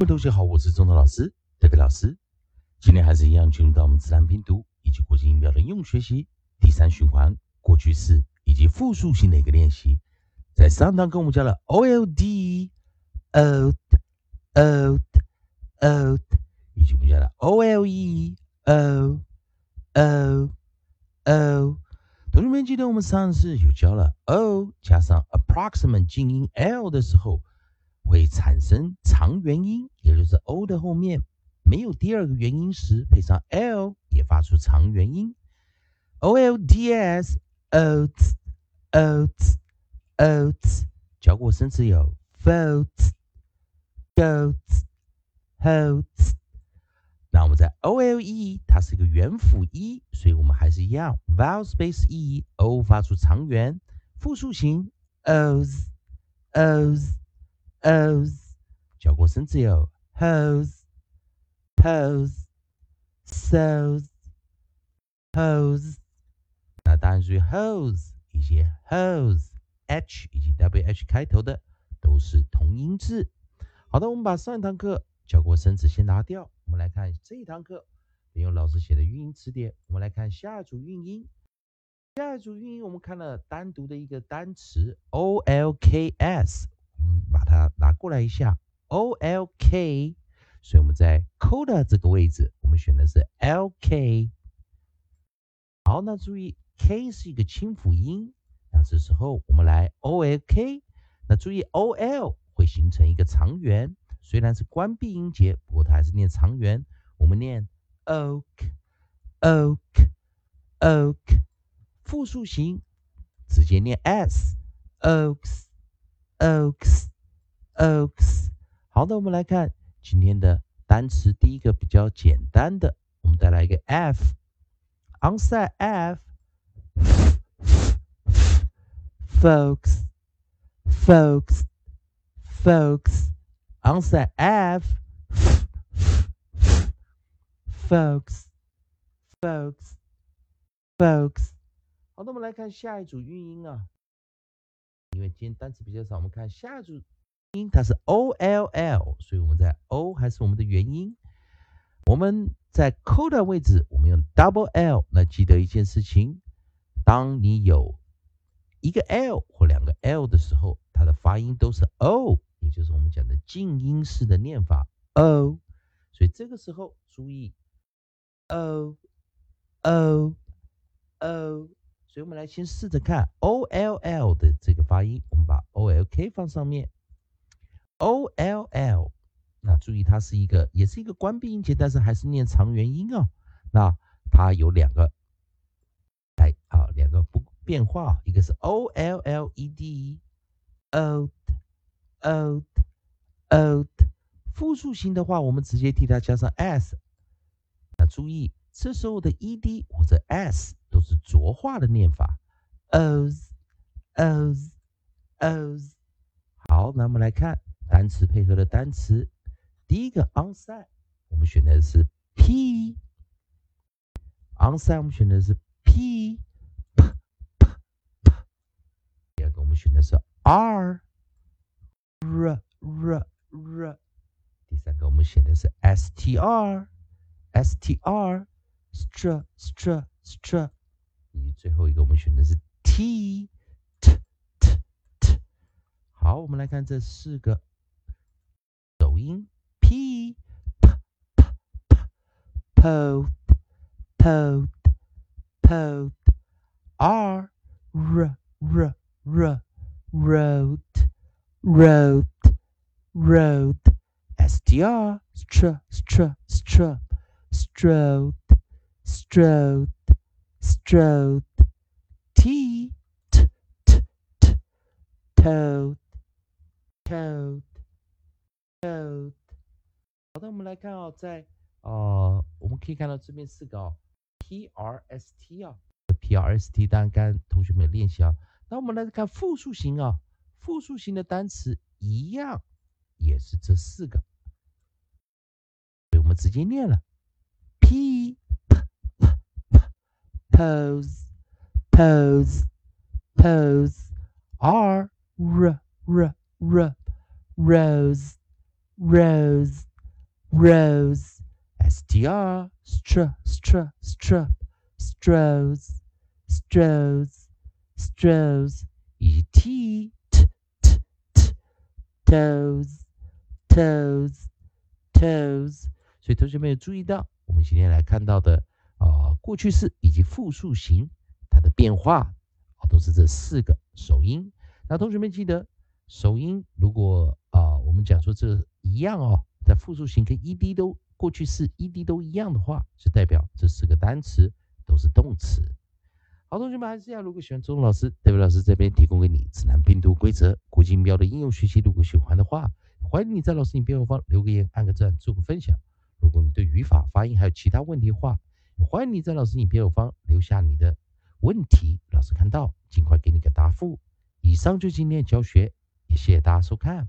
各位同学好，我是中头老师，德贝老师。今天还是一样进入到我们自然拼读以及国际音标的应用学习第三循环过去式以及复数性的一个练习。在上堂课我们教了 O L D old old old，以及我们教了 O L E O O O。同学们记得我们上次有教了 O 加上 approximate 静音 L 的时候。会产生长元音，也就是 o 的后面没有第二个元音时，配上 l 也发出长元音。o l d s oats oats oats，教过生词有 votes goats hoats。那我们在 o l e，它是一个元辅 E，，所以我们还是一样 vowel space e o 发出长元，复数型 os os。O's，教过生词有 hose、pose、sews、hose。那当然属于 hose 以及 hose，h 以及 wh 开头的都是同音字。好的，我们把上一堂课教过生词先拿掉，我们来看这一堂课利用老师写的语音词典，我们来看下一组韵音。下一组韵音，我们看了单独的一个单词 o l k s。把它拿过来一下，O L K，所以我们在 coda 这个位置，我们选的是 L K。好，那注意 K 是一个清辅音，那这时候我们来 O L K，那注意 O L 会形成一个长元，虽然是关闭音节，不过它还是念长元。我们念 oak，oak，oak，复数型直接念 s oaks。Oak,。oaks，好的，我们来看今天的单词，第一个比较简单的，我们再来一个 f，onside f，folks，folks，folks，onside f，folks，folks，folks，好的，我们来看下一组韵音啊，因为今天单词比较少，我们看下一组。音它是 o l l，所以我们在 o 还是我们的元音。我们在 coda 位置，我们用 double l。那记得一件事情，当你有一个 l 或两个 l 的时候，它的发音都是 o，也就是我们讲的静音式的念法 o。所以这个时候注意 o o o。所以我们来先试着看 o l l 的这个发音，我们把 o l k 放上面。O L L，那注意它是一个，也是一个关闭音节，但是还是念长元音哦。那它有两个，哎啊，两个不变化，一个是 O L L E D，old，old，old。复数型的话，我们直接替它加上 s。那注意，这时候的 E D 或者 s 都是浊化的念法，os，os，os。好，那我们来看。单词配合的单词，第一个 onside，我们选的是 p。onside 我们选的是 p。第二个我们选的是 r。r r r。第三个我们选的是 str。str。str str。最后一个我们选的是 t。t t t。好，我们来看这四个。音 p p p pod pod pod r r r r road road road str str str str strode strode strode t t t t toad toad 好的，我们来看哦，在呃，我们可以看到这边四个哦，P R S T 啊，P R S T，当然刚同学们练习啊。那我们来看复数型啊，复数型的单词一样也是这四个，所以我们直接念了。P pose pose pose R R R R rose rose rose, str, str, str, str, strows, strows, strows，以及 t, t, t, toes, toes, toes。所以同学们有注意到，我们今天来看到的 啊，过去式以及复数型它的变化啊，都是这四个首音。那同学们记得，首音如果啊，我们讲说这一样哦。在复数型跟 ed 都过去式 ed 都一样的话，就代表这四个单词都是动词。好，同学们还是要，如果喜欢周老师，代表老师这边提供给你指南拼读规则、国际音标的应用学习。如果喜欢的话，欢迎你在老师影片后方留个言、按个赞、做个分享。如果你对语法、发音还有其他问题的话，欢迎你在老师影片后方留下你的问题，老师看到尽快给你个答复。以上就今天的教学，也谢谢大家收看。